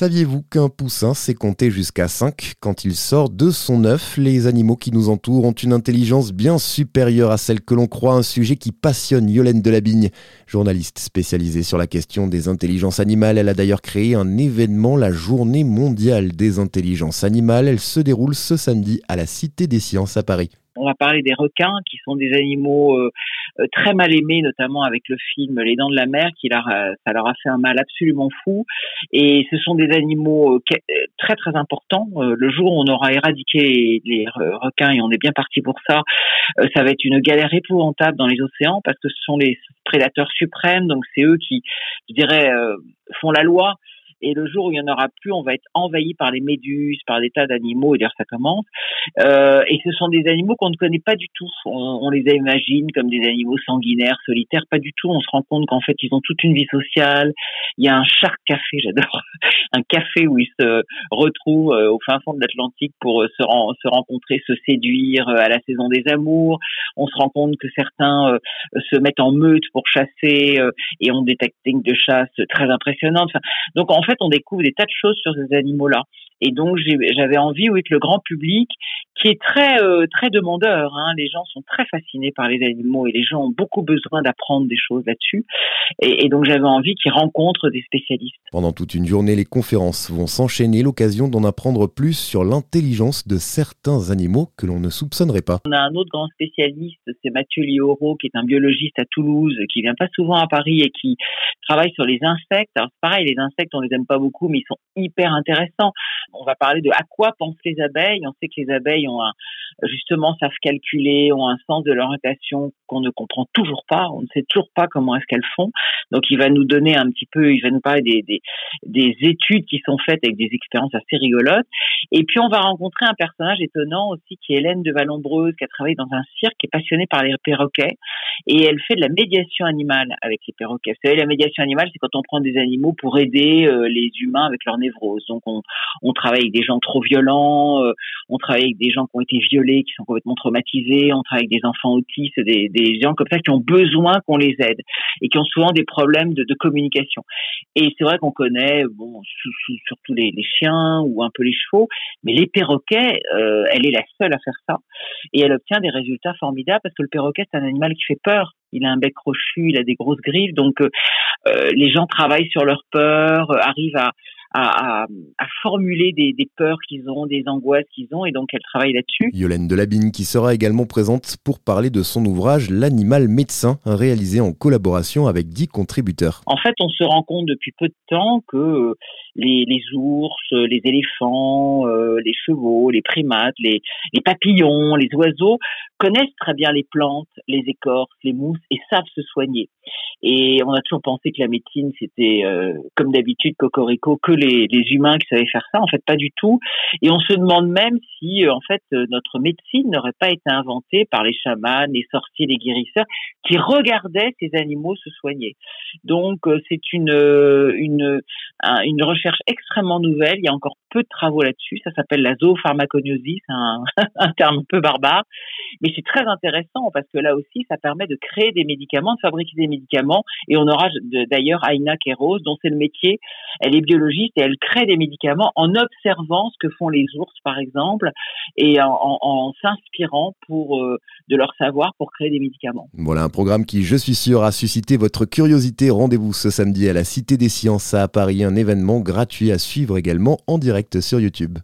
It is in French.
Saviez-vous qu'un poussin sait compter jusqu'à 5 quand il sort de son œuf? Les animaux qui nous entourent ont une intelligence bien supérieure à celle que l'on croit, un sujet qui passionne Yolène Delabigne. Journaliste spécialisée sur la question des intelligences animales, elle a d'ailleurs créé un événement, la Journée mondiale des intelligences animales. Elle se déroule ce samedi à la Cité des Sciences à Paris. On va parler des requins, qui sont des animaux euh, très mal aimés, notamment avec le film Les Dents de la Mer, qui leur ça leur a fait un mal absolument fou. Et ce sont des animaux euh, très très importants. le jour où on aura éradiqué les requins, et on est bien parti pour ça, ça va être une galère épouvantable dans les océans, parce que ce sont les prédateurs suprêmes, donc c'est eux qui, je dirais, font la loi. Et le jour où il y en aura plus, on va être envahi par les méduses, par des tas d'animaux. Et d'ailleurs, ça commence. Euh, et ce sont des animaux qu'on ne connaît pas du tout. On, les imagine comme des animaux sanguinaires, solitaires. Pas du tout. On se rend compte qu'en fait, ils ont toute une vie sociale. Il y a un shark café, j'adore. café où ils se retrouvent euh, au fin fond de l'Atlantique pour euh, se, rencontrer, se séduire euh, à la saison des amours. On se rend compte que certains se mettent en meute pour chasser et ont des techniques de chasse très impressionnantes. Donc en fait, on découvre des tas de choses sur ces animaux-là. Et donc j'avais envie, oui, que le grand public, qui est très euh, très demandeur, hein, les gens sont très fascinés par les animaux et les gens ont beaucoup besoin d'apprendre des choses là-dessus. Et, donc j'avais envie qu'ils rencontrent des spécialistes. Pendant toute une journée, les conférences vont s'enchaîner, l'occasion d'en apprendre plus sur l'intelligence de certains animaux que l'on ne soupçonnerait pas. On a un autre grand spécialiste, c'est Mathieu Lioro, qui est un biologiste à Toulouse, qui vient pas souvent à Paris et qui travaille sur les insectes. Alors c'est pareil, les insectes, on les aime pas beaucoup, mais ils sont hyper intéressants on va parler de à quoi pensent les abeilles. On sait que les abeilles ont un, justement savent calculer, ont un sens de l'orientation qu'on ne comprend toujours pas. On ne sait toujours pas comment est-ce qu'elles font. Donc il va nous donner un petit peu, il va nous parler des, des, des études qui sont faites avec des expériences assez rigolotes. Et puis on va rencontrer un personnage étonnant aussi qui est Hélène de Vallombreuse, qui a travaillé dans un cirque, qui est passionnée par les perroquets et elle fait de la médiation animale avec les perroquets. Vous savez, la médiation animale, c'est quand on prend des animaux pour aider euh, les humains avec leur névrose. Donc on, on travaille avec des gens trop violents, euh, on travaille avec des gens qui ont été violés, qui sont complètement traumatisés, on travaille avec des enfants autistes, des, des gens comme ça qui ont besoin qu'on les aide et qui ont souvent des problèmes de, de communication. Et c'est vrai qu'on connaît, bon, surtout les, les, chiens ou un peu les chevaux, mais les perroquets, euh, elle est la seule à faire ça et elle obtient des résultats formidables parce que le perroquet c'est un animal qui fait peur. Il a un bec crochu, il a des grosses griffes, donc euh, les gens travaillent sur leur peur, arrivent à à, à, formuler des, des peurs qu'ils ont, des angoisses qu'ils ont, et donc elle travaille là-dessus. Yolène Delabine qui sera également présente pour parler de son ouvrage L'animal médecin, réalisé en collaboration avec dix contributeurs. En fait, on se rend compte depuis peu de temps que les, les ours, les éléphants, euh, les chevaux, les primates, les, les papillons, les oiseaux connaissent très bien les plantes, les écorces, les mousses et savent se soigner. Et on a toujours pensé que la médecine, c'était euh, comme d'habitude, cocorico, que les, les, humains qui savaient faire ça. En fait, pas du tout. Et on se demande même si, euh, en fait, euh, notre médecine n'aurait pas été inventée par les chamans, les sorciers, les guérisseurs, qui regardaient ces animaux se soigner. Donc, c'est une, une, une recherche extrêmement nouvelle. Il y a encore peu de travaux là-dessus. Ça s'appelle la zoopharmaconiosis, un, un terme un peu barbare. Mais c'est très intéressant parce que là aussi, ça permet de créer des médicaments, de fabriquer des médicaments. Et on aura d'ailleurs Aina Keros, dont c'est le métier. Elle est biologiste et elle crée des médicaments en observant ce que font les ours, par exemple, et en, s'inspirant euh, de leur savoir pour créer des médicaments. Voilà un programme qui, je suis sûr, a suscité votre curiosité. Rendez-vous ce samedi à la Cité des Sciences à Paris, un événement gratuit à suivre également en direct sur YouTube.